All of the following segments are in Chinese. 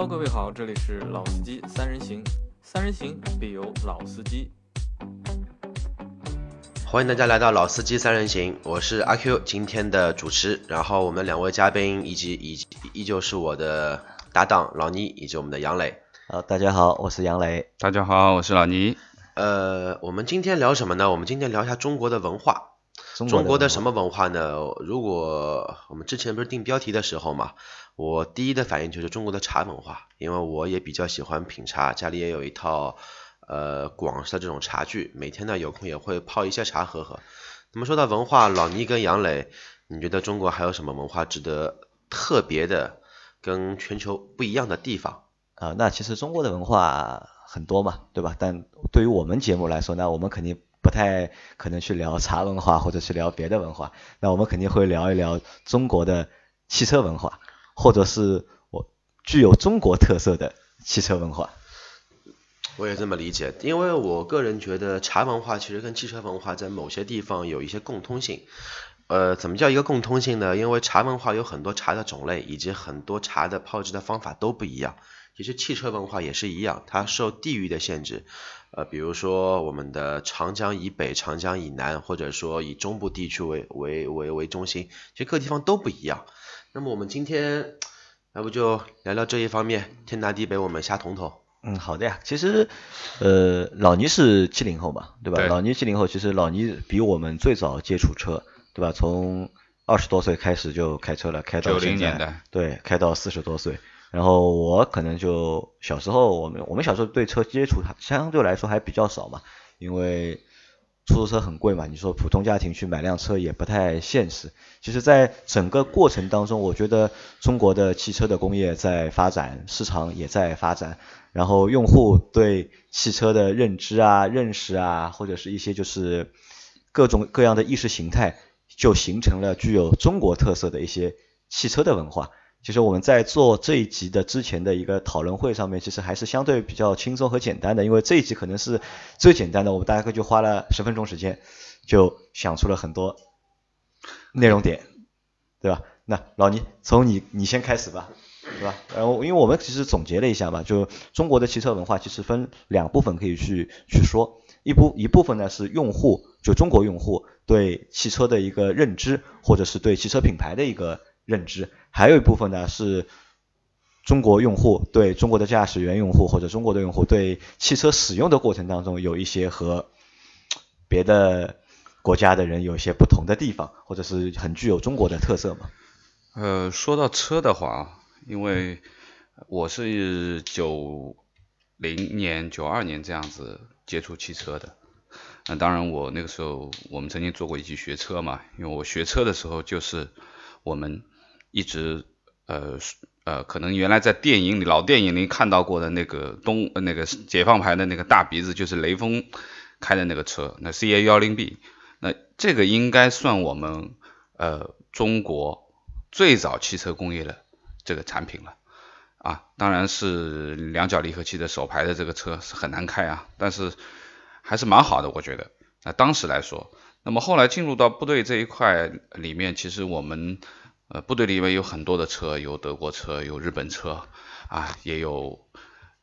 Hello，各位好，这里是老司机三人行，三人行必有老司机。欢迎大家来到老司机三人行，我是阿 Q，今天的主持。然后我们两位嘉宾以及以依旧是我的搭档老倪以及我们的杨磊。好，大家好，我是杨磊。大家好，我是老倪。呃，我们今天聊什么呢？我们今天聊一下中国的文化。中国的什么文化呢？如果我们之前不是定标题的时候嘛，我第一的反应就是中国的茶文化，因为我也比较喜欢品茶，家里也有一套呃广式的这种茶具，每天呢有空也会泡一些茶喝喝。那么说到文化，老倪跟杨磊，你觉得中国还有什么文化值得特别的、跟全球不一样的地方？啊，那其实中国的文化很多嘛，对吧？但对于我们节目来说，那我们肯定。不太可能去聊茶文化，或者是聊别的文化。那我们肯定会聊一聊中国的汽车文化，或者是我具有中国特色的汽车文化。我也这么理解，因为我个人觉得茶文化其实跟汽车文化在某些地方有一些共通性。呃，怎么叫一个共通性呢？因为茶文化有很多茶的种类，以及很多茶的泡制的方法都不一样。其实汽车文化也是一样，它受地域的限制。呃，比如说我们的长江以北、长江以南，或者说以中部地区为为为为中心，其实各地方都不一样。那么我们今天要不就聊聊这一方面，天南地北我们瞎统统。嗯，好的呀。其实，呃，老倪是七零后嘛，对吧？老倪七零后，其实老倪比我们最早接触车，对吧？从二十多岁开始就开车了，开到九零年代，对，开到四十多岁。然后我可能就小时候，我们我们小时候对车接触相对来说还比较少嘛，因为出租车很贵嘛，你说普通家庭去买辆车也不太现实。其实，在整个过程当中，我觉得中国的汽车的工业在发展，市场也在发展，然后用户对汽车的认知啊、认识啊，或者是一些就是各种各样的意识形态，就形成了具有中国特色的一些汽车的文化。其实我们在做这一集的之前的一个讨论会上面，其实还是相对比较轻松和简单的，因为这一集可能是最简单的，我们大概就花了十分钟时间，就想出了很多内容点，对吧？那老倪，从你你先开始吧，对吧？然后因为我们其实总结了一下嘛，就中国的汽车文化其实分两部分可以去去说，一部一部分呢是用户，就中国用户对汽车的一个认知，或者是对汽车品牌的一个认知。还有一部分呢，是中国用户对中国的驾驶员用户或者中国的用户对汽车使用的过程当中有一些和别的国家的人有一些不同的地方，或者是很具有中国的特色嘛？呃，说到车的话，因为我是九零年、九二年这样子接触汽车的，那当然我那个时候我们曾经做过一起学车嘛，因为我学车的时候就是我们。一直呃呃，可能原来在电影里老电影里看到过的那个东那个解放牌的那个大鼻子，就是雷锋开的那个车，那 CA 幺零 B，那这个应该算我们呃中国最早汽车工业的这个产品了啊，当然是两脚离合器的手排的这个车是很难开啊，但是还是蛮好的，我觉得那当时来说，那么后来进入到部队这一块里面，其实我们。呃，部队里面有很多的车，有德国车，有日本车，啊，也有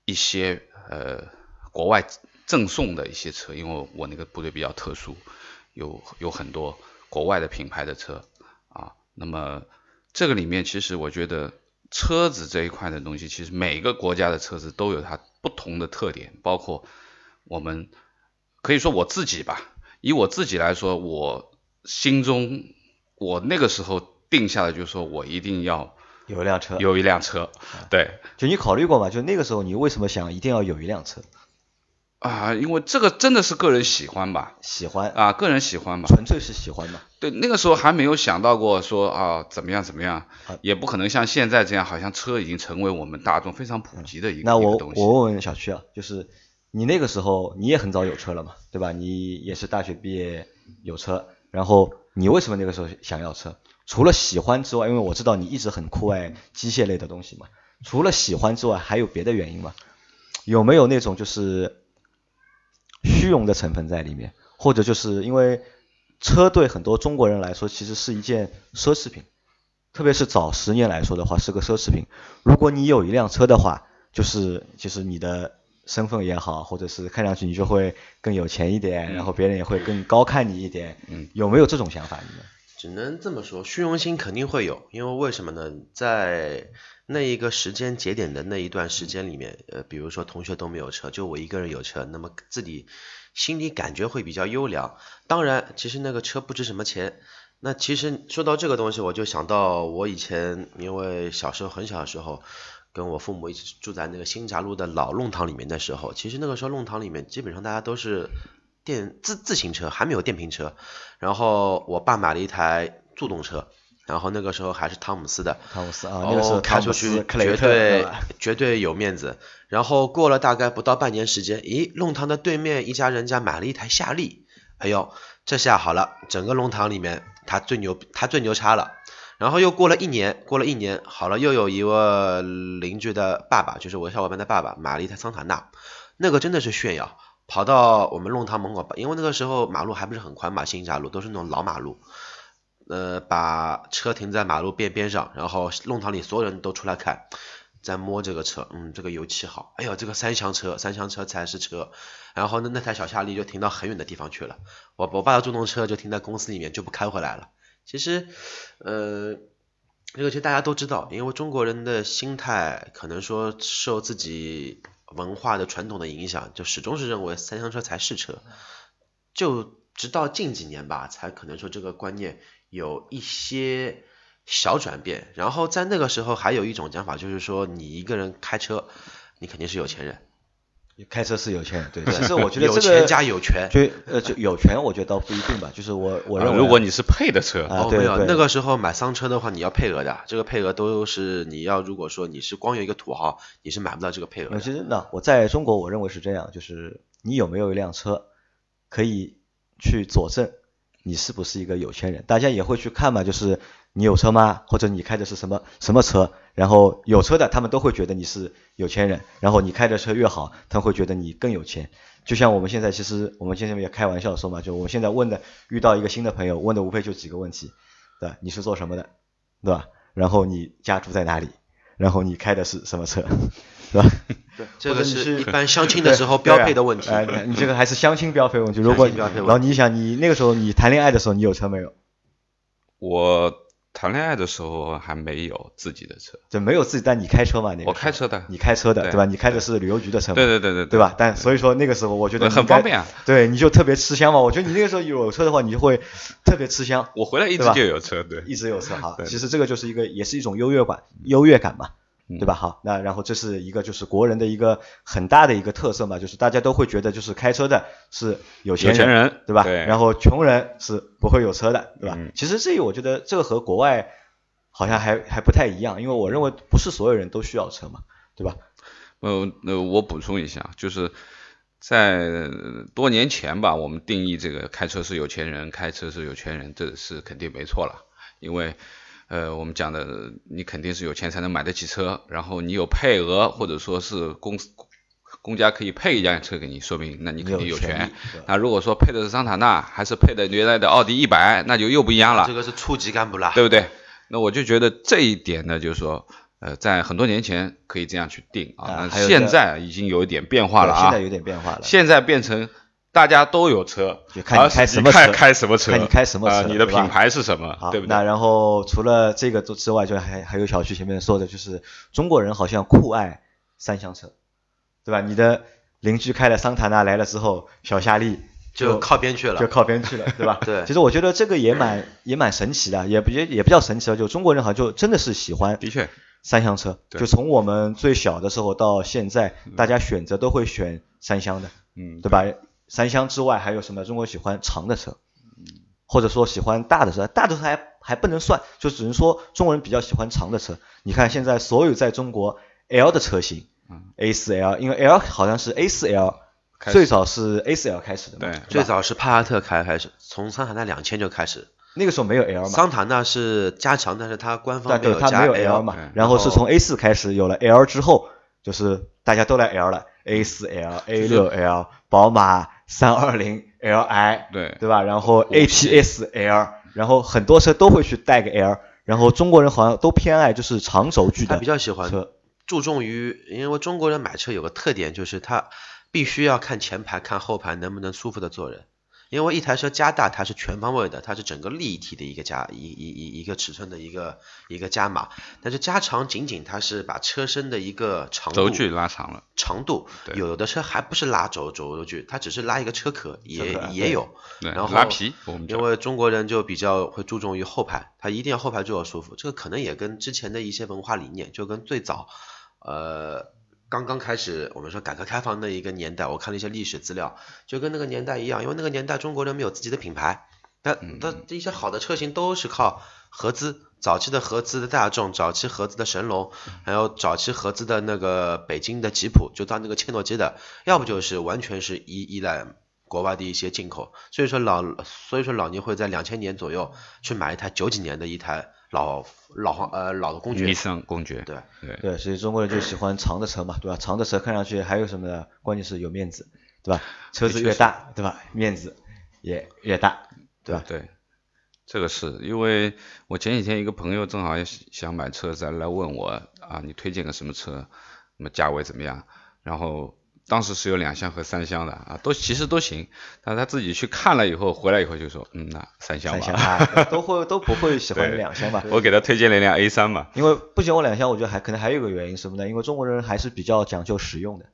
一些呃国外赠送的一些车，因为我那个部队比较特殊，有有很多国外的品牌的车，啊，那么这个里面其实我觉得车子这一块的东西，其实每个国家的车子都有它不同的特点，包括我们可以说我自己吧，以我自己来说，我心中我那个时候。定下来就是说我一定要有一辆车，有一辆车，对。就你考虑过吗？就那个时候你为什么想一定要有一辆车？啊，因为这个真的是个人喜欢吧。喜欢啊，个人喜欢吧。纯粹是喜欢嘛。对，那个时候还没有想到过说啊怎么样怎么样，也不可能像现在这样，好像车已经成为我们大众非常普及的一个那我我问问小区啊，就是你那个时候你也很早有车了嘛，对吧？你也是大学毕业有车，然后你为什么那个时候想要车？除了喜欢之外，因为我知道你一直很酷爱机械类的东西嘛。除了喜欢之外，还有别的原因吗？有没有那种就是虚荣的成分在里面？或者就是因为车对很多中国人来说其实是一件奢侈品，特别是早十年来说的话是个奢侈品。如果你有一辆车的话，就是就是你的身份也好，或者是看上去你就会更有钱一点，然后别人也会更高看你一点。嗯，有没有这种想法？你们？只能这么说，虚荣心肯定会有，因为为什么呢？在那一个时间节点的那一段时间里面，呃，比如说同学都没有车，就我一个人有车，那么自己心里感觉会比较优良。当然，其实那个车不值什么钱。那其实说到这个东西，我就想到我以前因为小时候很小的时候，跟我父母一起住在那个新闸路的老弄堂里面的时候，其实那个时候弄堂里面基本上大家都是。电自自行车还没有电瓶车，然后我爸买了一台助动车，然后那个时候还是汤姆斯的，汤姆斯啊，那个时候开出去绝对绝对有面子。然后过了大概不到半年时间，咦，弄堂的对面一家人家买了一台夏利，哎呦，这下好了，整个弄堂里面他最牛，他最牛叉了。然后又过了一年，过了一年，好了，又有一位邻居的爸爸，就是我小伙伴的爸爸，买了一台桑塔纳，那个真的是炫耀。跑到我们弄堂门口，因为那个时候马路还不是很宽嘛，新闸路都是那种老马路，呃，把车停在马路边边上，然后弄堂里所有人都出来看，在摸这个车，嗯，这个油漆好，哎呦，这个三厢车，三厢车才是车，然后呢，那台小夏利就停到很远的地方去了，我我爸的助动车就停在公司里面就不开回来了。其实，呃，这个其实大家都知道，因为中国人的心态可能说受自己。文化的传统的影响，就始终是认为三厢车才是车，就直到近几年吧，才可能说这个观念有一些小转变。然后在那个时候，还有一种讲法，就是说你一个人开车，你肯定是有钱人。开车是有钱人，对。其实我觉得有钱加有权，就呃就有权，我觉得倒不一定吧。就是我我认为，如果你是配的车，哦没有，那个时候买商车的话，你要配额的，这个配额都是你要如果说你是光有一个土豪，你是买不到这个配额。其实那我在中国，我认为是这样，就是你有没有一辆车，可以去佐证你是不是一个有钱人。大家也会去看嘛，就是。你有车吗？或者你开的是什么什么车？然后有车的他们都会觉得你是有钱人，然后你开的车越好，他会觉得你更有钱。就像我们现在其实我们现在也开玩笑说嘛，就我们现在问的遇到一个新的朋友，问的无非就几个问题，对吧？你是做什么的，对吧？然后你家住在哪里？然后你开的是什么车，对吧？对，这个是一般相亲的时候标配的问题。哎，你这个还是相亲标配问题。如果然后你想你那个时候你谈恋爱的时候你有车没有？我。谈恋爱的时候还没有自己的车，就没有自己，但你开车嘛？那个我开车的，你开车的，对吧？你开的是旅游局的车，对对对对，对吧？但所以说那个时候我觉得很方便啊，对，你就特别吃香嘛。我觉得你那个时候有车的话，你就会特别吃香。我回来一直就有车，对，一直有车哈。其实这个就是一个，也是一种优越感，优越感嘛。对吧？好，那然后这是一个就是国人的一个很大的一个特色嘛，就是大家都会觉得就是开车的是有钱人，对吧？然后穷人是不会有车的，对吧？其实这个我觉得这个和国外好像还还不太一样，因为我认为不是所有人都需要车嘛，对吧？呃，那我补充一下，就是在多年前吧，我们定义这个开车是有钱人，开车是有钱人，这是肯定没错了，因为。呃，我们讲的，你肯定是有钱才能买得起车，然后你有配额，或者说是公司公家可以配一辆车给你，说明那你肯定有权。那如果说配的是桑塔纳，还是配的原来的奥迪一百，那就又不一样了。这个是处级干部了，对不对？那我就觉得这一点呢，就是说，呃，在很多年前可以这样去定啊，现在已经有一点变化了啊，现在有点变化了，现在变成。大家都有车，就看你开什么车，开什么车，看你开什么车，你的品牌是什么，对不对？那然后除了这个之外，就还还有小区前面说的，就是中国人好像酷爱三厢车，对吧？你的邻居开了桑塔纳来了之后，小夏利就靠边去了，就靠边去了，对吧？对。其实我觉得这个也蛮也蛮神奇的，也不也也不叫神奇了，就中国人好像就真的是喜欢，的确，三厢车，就从我们最小的时候到现在，大家选择都会选三厢的，嗯，对吧？三厢之外还有什么？中国喜欢长的车，或者说喜欢大的车，大的车还还不能算，就只能说中国人比较喜欢长的车。你看现在所有在中国 L 的车型，A 四 L，因为 L 好像是 A 四 L 最早是 A 四 L 开始的，对，最早是帕萨特开开始，从桑塔纳两千就开始，那个时候没有 L 嘛，桑塔纳是加长，但是它官方没有加 L 嘛，然后是从 A 四开始有了 L 之后，就是大家都来 L 了，A 四 L、A 六 L 宝马。三二零 Li，对对吧？然后 APS L，然后很多车都会去带个 L，然后中国人好像都偏爱就是长轴距的，比较喜欢车，注重于，因为中国人买车有个特点，就是他必须要看前排、看后排能不能舒服的坐人。因为一台车加大，它是全方位的，它是整个立体的一个加一一一一个尺寸的一个一个加码，但是加长仅仅它是把车身的一个长度轴距拉长了，长度有的车还不是拉轴轴距，它只是拉一个车壳也也有，然后拉皮，因为中国人就比较会注重于后排，他一定要后排坐舒服，这个可能也跟之前的一些文化理念，就跟最早呃。刚刚开始，我们说改革开放那一个年代，我看了一些历史资料，就跟那个年代一样，因为那个年代中国人没有自己的品牌，那那一些好的车型都是靠合资，早期的合资的大众，早期合资的神龙，还有早期合资的那个北京的吉普，就到那个切诺基的，要不就是完全是依依赖国外的一些进口，所以说老所以说老倪会在两千年左右去买一台九几年的一台。老老黄呃老的公爵，尼桑公爵，对对对，所以中国人就喜欢长的车嘛，对吧？长的车看上去还有什么呢？关键是有面子，对吧？车子越大，对吧？面子也越大，对吧？对，这个是因为我前几天一个朋友正好也想买车，再来问我啊，你推荐个什么车？那么价位怎么样？然后。当时是有两厢和三厢的啊，都其实都行，但是他自己去看了以后，回来以后就说，嗯，那三厢吧，都会都不会喜欢两厢吧？我给他推荐了一辆 A 三嘛。因为不喜欢两厢，我觉得还可能还有一个原因什么呢？因为中国人还是比较讲究实用的，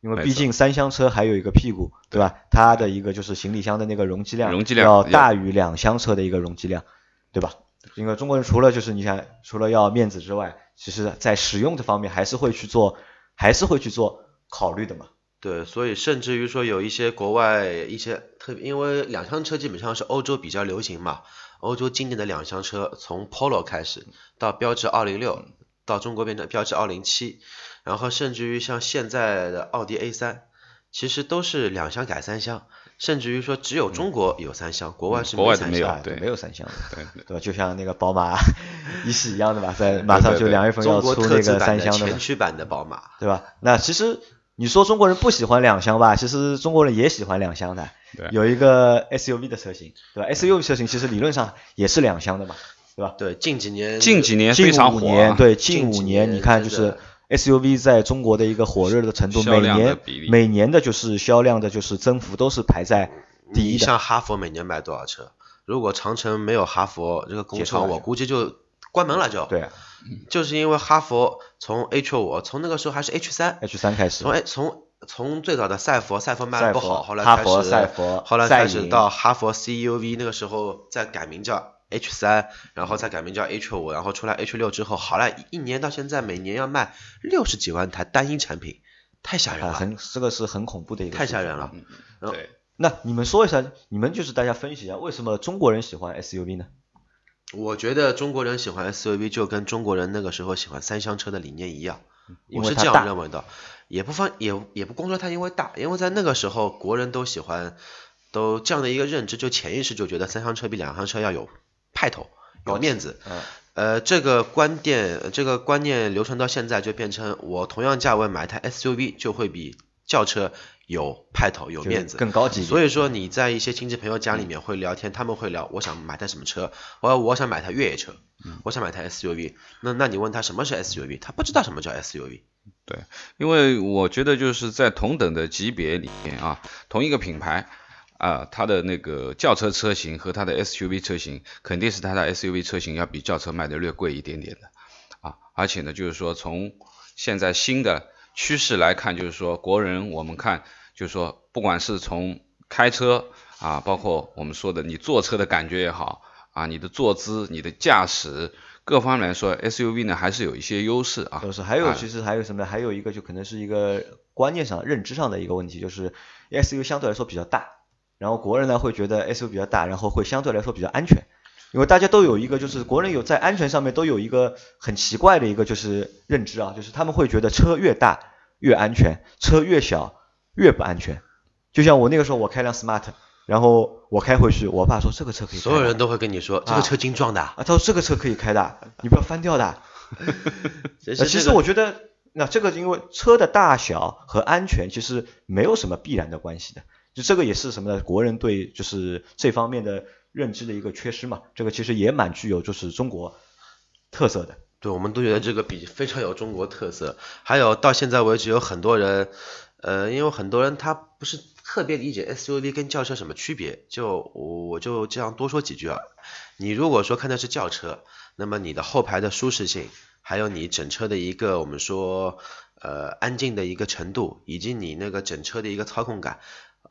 因为毕竟三厢车还有一个屁股，对吧？它的一个就是行李箱的那个容积量，容积量要大于两厢车的一个容积量，对吧？因为中国人除了就是你想除了要面子之外，其实在使用这方面还是会去做，还是会去做考虑的嘛。对，所以甚至于说有一些国外一些特别，因为两厢车基本上是欧洲比较流行嘛，欧洲经典的两厢车从 Polo 开始到标致二零六，到中国变成标致二零七，然后甚至于像现在的奥迪 A 三，其实都是两厢改三厢，甚至于说只有中国有三厢，国外是国外没有，对，没有三厢的，对对吧？就像那个宝马 一系一样的吧，在马上就两月份要出那个三厢的前驱版的宝马，对吧？那其实。你说中国人不喜欢两厢吧？其实中国人也喜欢两厢的。有一个 SUV 的车型，对吧？SUV 车型其实理论上也是两厢的嘛，对吧？对，近几年近几年非常火。对，近五年你看就是 SUV 在中国的一个火热的程度，每年每年的就是销量的就是增幅都是排在第一的。像哈佛每年卖多少车？如果长城没有哈佛这个工厂，我估计就关门了就。对。就是因为哈佛从 H 五，从那个时候还是 H 三，H 三开始，从从从最早的赛佛，赛佛卖的不好，后来开始，后来开始到哈佛 CUV，那个时候再改名叫 H 三，然后再改名叫 H 五，然后出来 H 六之后，好了，一年到现在每年要卖六十几万台单一产品，太吓人了，很这个是很恐怖的一个，太吓人了。对，那你们说一下，你们就是大家分析一下，为什么中国人喜欢 SUV 呢？我觉得中国人喜欢 SUV 就跟中国人那个时候喜欢三厢车的理念一样，我是这样认为的，也不方也也不光说它因为大，因为在那个时候国人都喜欢，都这样的一个认知，就潜意识就觉得三厢车比两厢车要有派头，有面子，呃，这个观点这个观念流传到现在就变成我同样价位买一台 SUV 就会比轿车。有派头，有面子，更高级。所以说你在一些亲戚朋友家里面会聊天，他们会聊，我想买台什么车，我我想买台越野车，我想买台 SUV。那那你问他什么是 SUV，他不知道什么叫 SUV。对，因为我觉得就是在同等的级别里面啊，同一个品牌啊，它的那个轿车车型和它的 SUV 车型，肯定是它的 SUV 车型要比轿车卖的略贵一点点的啊。而且呢，就是说从现在新的。趋势来看，就是说国人，我们看就是说，不管是从开车啊，包括我们说的你坐车的感觉也好啊，你的坐姿、你的驾驶各方面来说，SUV 呢还是有一些优势啊。都是，还有其实还有什么？还有一个就可能是一个观念上、认知上的一个问题，就是 SUV 相对来说比较大，然后国人呢会觉得 SUV 比较大，然后会相对来说比较安全。因为大家都有一个，就是国人有在安全上面都有一个很奇怪的一个就是认知啊，就是他们会觉得车越大越安全，车越小越不安全。就像我那个时候我开辆 smart，然后我开回去，我爸说这个车可以，所有人都会跟你说这个车精壮的啊，他说这个车可以开的，你不要翻掉的。其实我觉得那这个因为车的大小和安全其实没有什么必然的关系的，就这个也是什么呢？国人对就是这方面的。认知的一个缺失嘛，这个其实也蛮具有就是中国特色的，对，我们都觉得这个笔非常有中国特色。还有到现在为止，有很多人，呃，因为很多人他不是特别理解 SUV 跟轿车什么区别，就我就这样多说几句啊。你如果说看的是轿车，那么你的后排的舒适性，还有你整车的一个我们说呃安静的一个程度，以及你那个整车的一个操控感，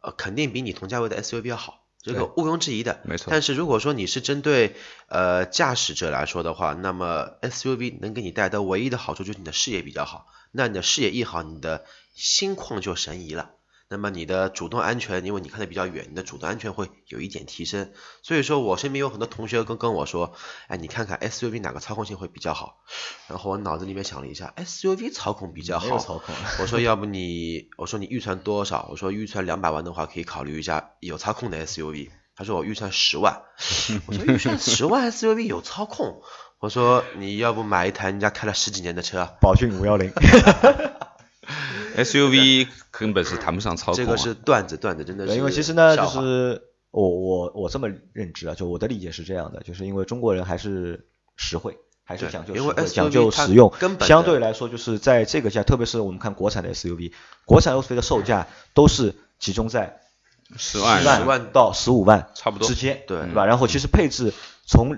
呃，肯定比你同价位的 SUV 要好。这个毋庸置疑的，没错。但是如果说你是针对呃驾驶者来说的话，那么 SUV 能给你带来的唯一的好处就是你的视野比较好。那你的视野一好，你的心旷就神怡了。那么你的主动安全，因为你看的比较远，你的主动安全会有一点提升。所以说我身边有很多同学跟跟我说，哎，你看看 SUV 哪个操控性会比较好？然后我脑子里面想了一下，SUV 操控比较好。操控。我说要不你，我说你预算多少？我说预算两百万的话，可以考虑一下有操控的 SUV。他说我预算十万。我说预算十万 SUV 有操控？我说你要不买一台人家开了十几年的车？宝骏五幺零。SUV 根本是谈不上操控。这个是段子，段子真的是。因为其实呢，就是我我我这么认知啊，就我的理解是这样的，就是因为中国人还是实惠，还是讲究实惠，讲究实用。相对来说，就是在这个价，特别是我们看国产的 SUV，国产 SUV 的售价都是集中在十万十万到十五万差不多之间，对，对吧？然后其实配置从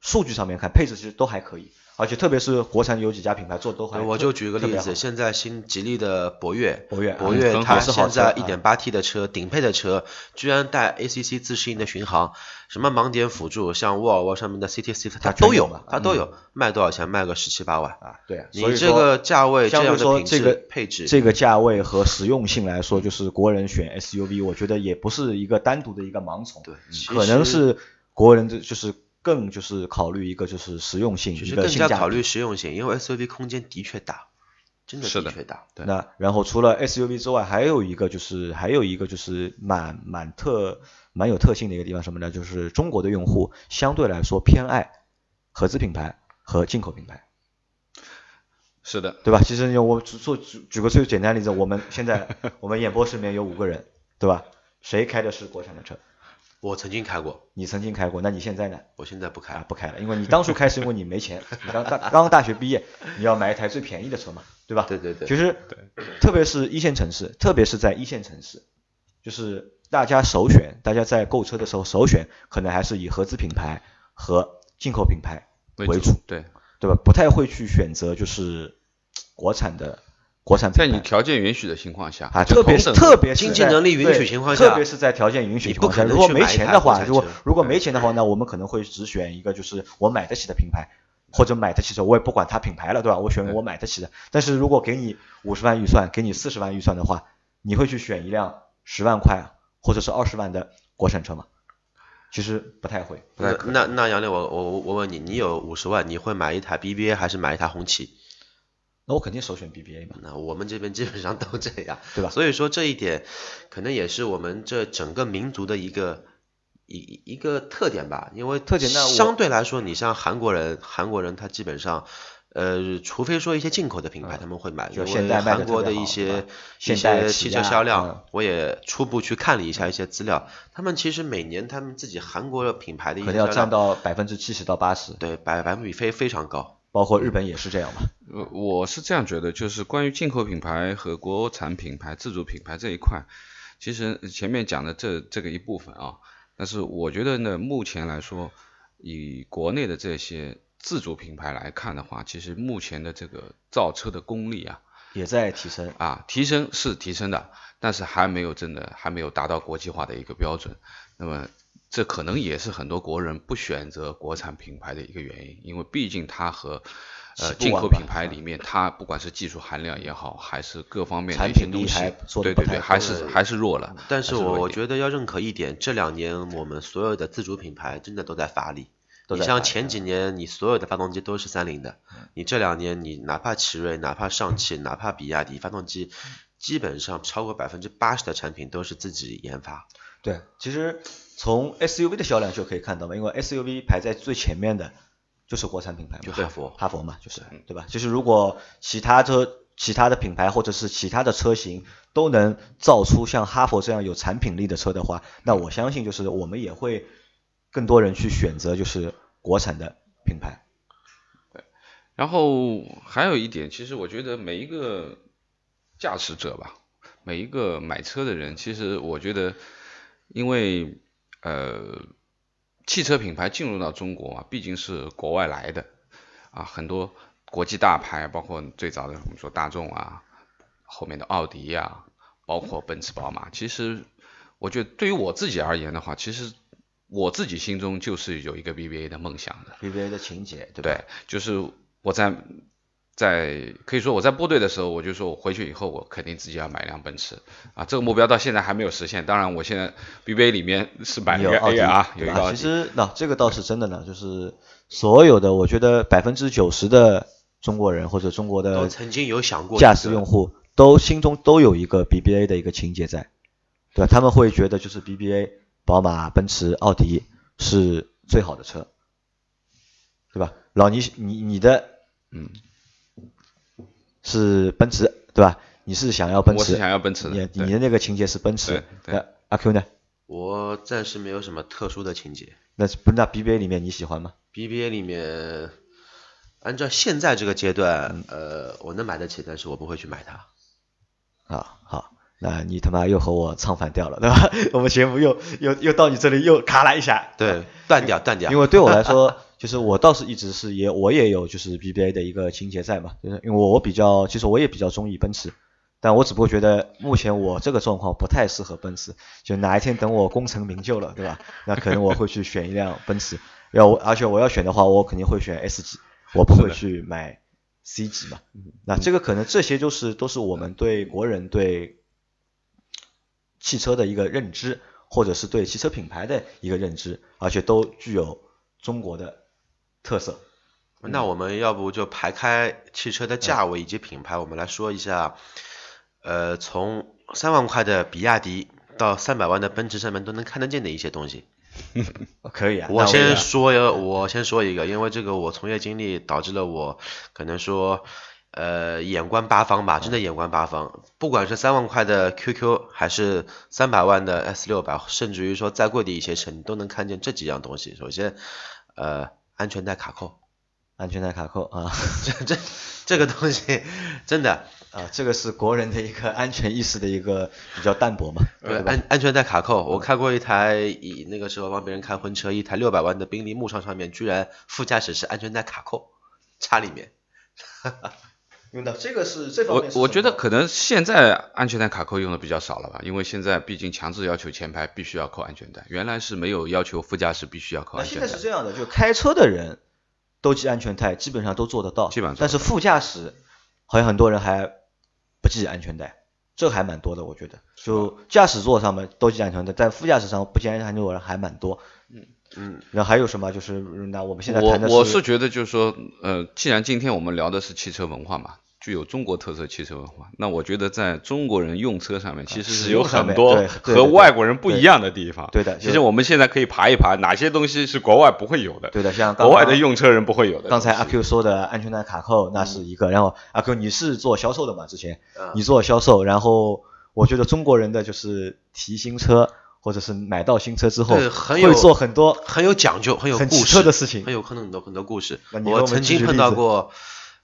数据上面看，配置其实都还可以。而且特别是国产有几家品牌做都很，我就举个例子，现在新吉利的博越，博越，博越它现在 1.8T 的车，顶配的车，居然带 ACC 自适应的巡航，什么盲点辅助，像沃尔沃上面的 CT Six 它都有，它都有，卖多少钱？卖个十七八万啊，对啊，你这个价位这样的品质配置，这个价位和实用性来说，就是国人选 SUV，我觉得也不是一个单独的一个盲从，对，可能是国人的就是。更就是考虑一个就是实用性，就是更加考虑实用性，因为 SUV 空间的确大，真的的确大。对。那然后除了 SUV 之外，还有一个就是还有一个就是蛮蛮特蛮有特性的一个地方什么呢？就是中国的用户相对来说偏爱合资品牌和进口品牌。是的，对吧？其实我做举举个最简单的例子，我们现在我们演播室里面有五个人，对吧？谁开的是国产的车？我曾经开过，你曾经开过，那你现在呢？我现在不开啊，不开了，因为你当初开是因为你没钱，你刚大刚刚大学毕业，你要买一台最便宜的车嘛，对吧？对对对。其实，特别是一线城市，特别是在一线城市，就是大家首选，大家在购车的时候首选，可能还是以合资品牌和进口品牌为主，对对吧？不太会去选择就是国产的。国产在你条件允许的情况下啊，特别是特别经济能力允许情况下，特别是在条件允许情况下，如果没钱的话，如果如果没钱的话，那我们可能会只选一个就是我买得起的品牌，或者买得起车，我也不管它品牌了，对吧？我选我买得起的。但是如果给你五十万预算，给你四十万预算的话，你会去选一辆十万块或者是二十万的国产车吗？其实不太会。那那那杨磊，我我我问你，你有五十万，你会买一台 BBA 还是买一台红旗？那我肯定首选 BBA 嘛。那我们这边基本上都这样，对吧？所以说这一点可能也是我们这整个民族的一个一一个特点吧。因为特点呢，相对来说，你像韩国人，韩国人他基本上，呃，除非说一些进口的品牌他们会买，因为韩国的一些一些汽车销量，我也初步去看了一下一些资料，他们其实每年他们自己韩国的品牌的一些可能要占到百分之七十到八十，对，百百分比非非常高。包括日本也是这样吧？呃，我是这样觉得，就是关于进口品牌和国产品牌、自主品牌这一块，其实前面讲的这这个一部分啊，但是我觉得呢，目前来说，以国内的这些自主品牌来看的话，其实目前的这个造车的功力啊，也在提升啊，提升是提升的，但是还没有真的还没有达到国际化的一个标准，那么。这可能也是很多国人不选择国产品牌的一个原因，因为毕竟它和呃进口品牌里面，它不管是技术含量也好，还是各方面的一些东西，对对对，还是还是弱了。但是我觉得要认可一点，这两年我们所有的自主品牌真的都在发力。你像前几年你所有的发动机都是三菱的，你这两年你哪怕奇瑞、哪怕上汽、哪怕比亚迪，发动机基本上超过百分之八十的产品都是自己研发。对，其实从 SUV 的销量就可以看到嘛，因为 SUV 排在最前面的就是国产品牌，就哈佛，哈佛嘛，就是，对吧？就是如果其他车、其他的品牌或者是其他的车型都能造出像哈佛这样有产品力的车的话，那我相信就是我们也会更多人去选择就是国产的品牌。对然后还有一点，其实我觉得每一个驾驶者吧，每一个买车的人，其实我觉得，因为呃，汽车品牌进入到中国嘛，毕竟是国外来的啊，很多国际大牌，包括最早的我们说大众啊，后面的奥迪呀，包括奔驰、宝马，其实我觉得对于我自己而言的话，其实我自己心中就是有一个 BBA 的梦想的，BBA 的情节，对吧？对，就是。我在在可以说我在部队的时候，我就说我回去以后我肯定自己要买辆奔驰啊，这个目标到现在还没有实现。当然，我现在 BBA 里面是买了个 A 啊，有一个。其实那这个倒是真的呢，就是所有的我觉得百分之九十的中国人或者中国的曾经有想过驾驶用户都心中都有一个 BBA 的一个情节在，对吧？他们会觉得就是 BBA 宝马、奔驰、奥迪是最好的车，对吧？老倪，你你的嗯是奔驰对吧？你是想要奔驰？我是想要奔驰的。你你的那个情节是奔驰。对。阿 Q 呢？我暂时没有什么特殊的情节。那不那 BBA 里面你喜欢吗？BBA 里面，按照现在这个阶段，呃，我能买得起，但是我不会去买它。啊，好，那你他妈又和我唱反调了，对吧？我们节目又又又到你这里又卡了一下。对，断掉断掉。因为对我来说。就是我倒是一直是也我也有就是 BBA 的一个情节在嘛，就是因为我比较其实我也比较中意奔驰，但我只不过觉得目前我这个状况不太适合奔驰，就哪一天等我功成名就了，对吧？那可能我会去选一辆奔驰，要我而且我要选的话，我肯定会选 S 级，我不会去买 C 级嘛。那这个可能这些就是都是我们对国人对汽车的一个认知，或者是对汽车品牌的一个认知，而且都具有中国的。特色，那我们要不就排开汽车的价位以及品牌，我们来说一下，呃，从三万块的比亚迪到三百万的奔驰上面都能看得见的一些东西。可以啊。我先说一，我先说一个，因为这个我从业经历导致了我可能说，呃，眼观八方吧，真的眼观八方。不管是三万块的 QQ，还是三百万的 S 六百，甚至于说再贵的一些车，你都能看见这几样东西。首先，呃。安全带卡扣，安全带卡扣啊，这这这个东西真的啊，这个是国人的一个安全意识的一个比较淡薄嘛。对，安安全带卡扣，我开过一台，以那个时候帮别人开婚车，一台六百万的宾利，牧上上面居然副驾驶是安全带卡扣插里面。用的这个是这方面。我我觉得可能现在安全带卡扣用的比较少了吧，因为现在毕竟强制要求前排必须要扣安全带，原来是没有要求副驾驶必须要扣安全带。现在是这样的，就开车的人都系安全带，基本上都做得到。基本上。但是副驾驶好像很多人还不系安全带，这还蛮多的，我觉得。就驾驶座上面都系安全带，但副驾驶上不系安全带的人还蛮多。嗯嗯。那还有什么？就是那我们现在谈的是。我我是觉得就是说，呃，既然今天我们聊的是汽车文化嘛。具有中国特色汽车文化，那我觉得在中国人用车上面其实是有很多和外国人不一样的地方。对的，其实我们现在可以爬一爬，哪些东西是国外不会有的。对的，像国外的用车人不会有的。刚才阿 Q 说的安全带卡扣，那是一个。然后阿 Q 你是做销售的嘛？之前你做销售，然后我觉得中国人的就是提新车或者是买到新车之后，会做很多很有讲究、很有故事的事情，很有可能很多很多故事。我曾经碰到过。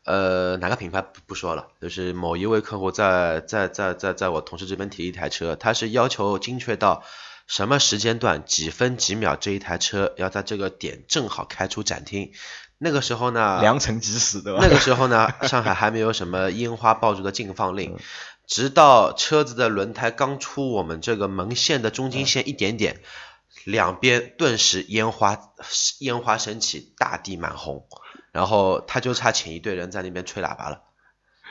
呃，哪个品牌不不说了，就是某一位客户在在在在在我同事这边提一台车，他是要求精确到什么时间段几分几秒这一台车要在这个点正好开出展厅。那个时候呢，良辰吉时对吧？那个时候呢，上海还没有什么烟花爆竹的禁放令，直到车子的轮胎刚出我们这个门线的中间线一点点，两边顿时烟花烟花升起，大地满红。然后他就差请一队人在那边吹喇叭了，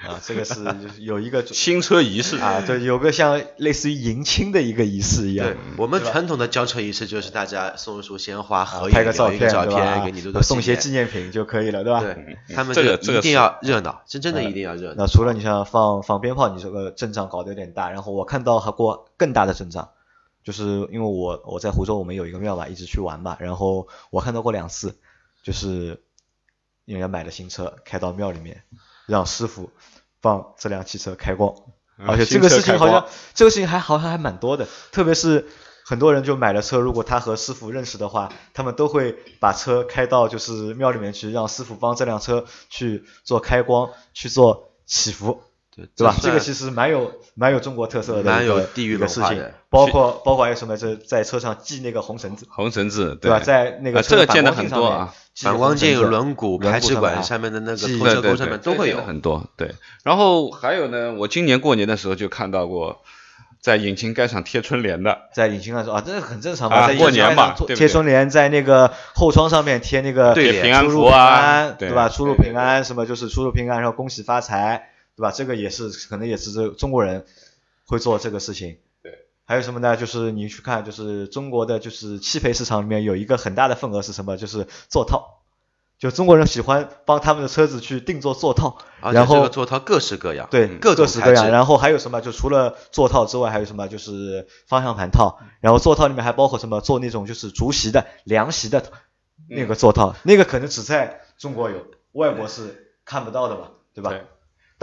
啊，这个是有一个 新车仪式啊，对，有个像类似于迎亲的一个仪式一样。对，我们传统的交车仪式就是大家送一束鲜花，合拍个照片，照片给你送些纪念品就可以了，对吧？对，他们这个一定要热闹，真正的一定要热闹。那除了你像放放鞭炮，你这个阵仗搞得有点大，然后我看到还过更大的阵仗，就是因为我我在湖州我们有一个庙吧，一直去玩嘛，然后我看到过两次，就是。人家买了新车，开到庙里面，让师傅帮这辆汽车开光，而且这个事情好像这个事情还好像还蛮多的，特别是很多人就买了车，如果他和师傅认识的话，他们都会把车开到就是庙里面去，让师傅帮这辆车去做开光，去做祈福。对对吧？这个其实蛮有蛮有中国特色的，蛮有地域的事情。包括包括还有什么？是在车上系那个红绳子，红绳子，对吧？在那个这个见的很多啊，反光镜、轮毂、排气管下面的那个拖车钩上面都会有很多。对，然后还有呢，我今年过年的时候就看到过，在引擎盖上贴春联的，在引擎盖上啊，这是很正常嘛，在过年嘛，贴春联，在那个后窗上面贴那个对平安符啊，对吧？出入平安，什么就是出入平安，然后恭喜发财。对吧？这个也是可能也是这中国人会做这个事情。对。还有什么呢？就是你去看，就是中国的就是汽配市场里面有一个很大的份额是什么？就是座套。就中国人喜欢帮他们的车子去定做座套。然后这个座套各式各样。对，各式各样。然后还有什么？就除了座套之外，还有什么？就是方向盘套。然后座套里面还包括什么？做那种就是竹席的凉席的那个座套，那个可能只在中国有，外国是看不到的吧？对吧？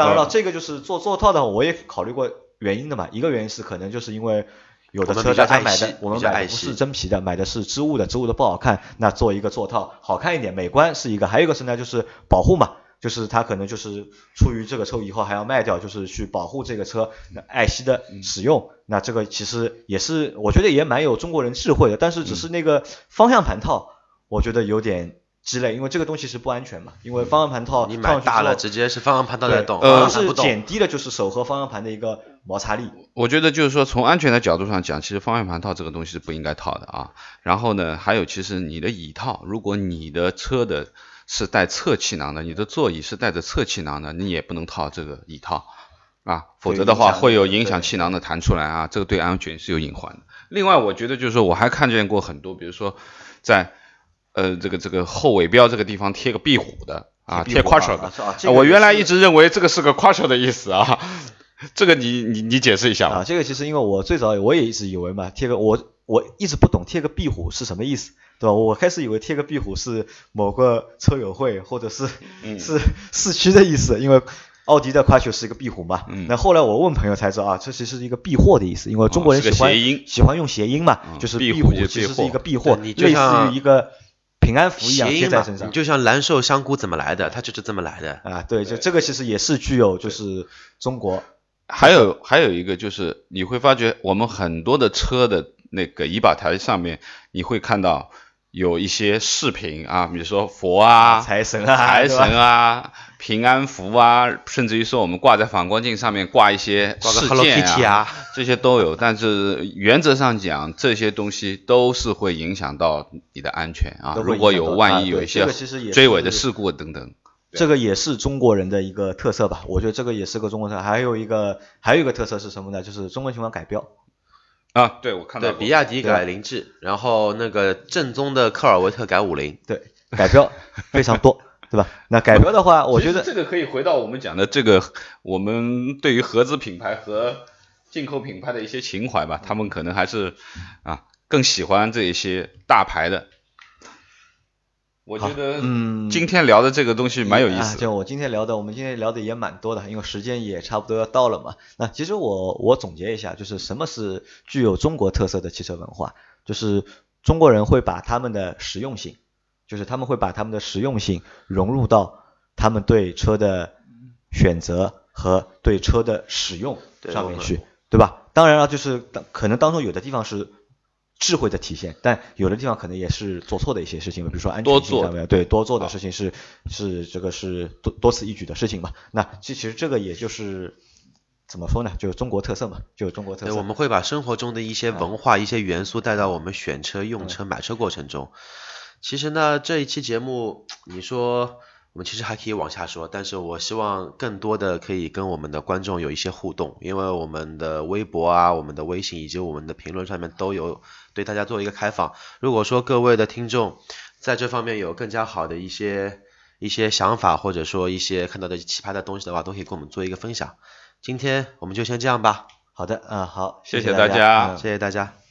当然了，这个就是做座套的，我也考虑过原因的嘛。一个原因是可能就是因为有的车大家买的，我们买的不是真皮的，买的是织物的，织物的不好看，那做一个座套好看一点，美观是一个。还有一个是呢，就是保护嘛，就是它可能就是出于这个车以后还要卖掉，就是去保护这个车爱惜的使用。那这个其实也是我觉得也蛮有中国人智慧的，但是只是那个方向盘套，我觉得有点。之类，因为这个东西是不安全嘛，因为方向盘套你买大了直接是方向盘套在动，呃，是减低了就是手和方向盘的一个摩擦力。我觉得就是说从安全的角度上讲，其实方向盘套这个东西是不应该套的啊。然后呢，还有其实你的椅套，如果你的车的是带侧气囊的，你的座椅是带着侧气囊的，你也不能套这个椅套啊，否则的话会有影响气囊的弹出来啊，这个对安全是有隐患的。另外，我觉得就是说我还看见过很多，比如说在。呃，这个这个后尾标这个地方贴个壁虎的啊，贴 quattro 的，我原来一直认为这个是个 quattro 的意思啊，这个你你你解释一下啊，这个其实因为我最早我也一直以为嘛，贴个我我一直不懂贴个壁虎是什么意思，对吧？我开始以为贴个壁虎是某个车友会或者是 是市区的意思，因为奥迪的 quattro 是一个壁虎嘛，那后来我问朋友才知道啊，这其实是一个避祸的意思，因为中国人喜欢喜欢用谐音嘛，就是壁虎其实是一个避祸，类似于一个。平安符一样贴在身上，就像蓝瘦香菇怎么来的，它就是这么来的啊。对，就这个其实也是具有就是中国。还有还有一个就是你会发觉我们很多的车的那个仪表台上面，你会看到。有一些视频啊，比如说佛啊、财神啊、财神啊、平安符啊，甚至于说我们挂在反光镜上面挂一些事件啊，这些都有。但是原则上讲，这些东西都是会影响到你的安全啊。如果有万一有一些追尾的事故等等，这个也是中国人的一个特色吧？我觉得这个也是个中国特色。还有一个还有一个特色是什么呢？就是中国喜欢改标。啊，对，我看到对，比亚迪改凌志，然后那个正宗的科尔维特改五菱，对，改标非常多，对吧？那改革的话，我觉得这个可以回到我们讲的这个，我们对于合资品牌和进口品牌的一些情怀吧，他们可能还是啊更喜欢这一些大牌的。我觉得，嗯，今天聊的这个东西蛮有意思。就我今天聊的，我们今天聊的也蛮多的，因为时间也差不多要到了嘛。那其实我我总结一下，就是什么是具有中国特色的汽车文化？就是中国人会把他们的实用性，就是他们会把他们的实用性融入到他们对车的选择和对车的使用上面去，对吧？当然了，就是可能当中有的地方是。智慧的体现，但有的地方可能也是做错的一些事情，比如说安全性上面，对多做的事情是是这个是多多此一举的事情嘛。那其实这个也就是怎么说呢？就是中国特色嘛，就是中国特色。我们会把生活中的一些文化、一些元素带到我们选车、用车、买车过程中。其实呢，这一期节目，你说。我们其实还可以往下说，但是我希望更多的可以跟我们的观众有一些互动，因为我们的微博啊、我们的微信以及我们的评论上面都有对大家做一个开放。如果说各位的听众在这方面有更加好的一些一些想法，或者说一些看到的奇葩的东西的话，都可以跟我们做一个分享。今天我们就先这样吧。好的，嗯，好，谢谢大家，谢谢大家。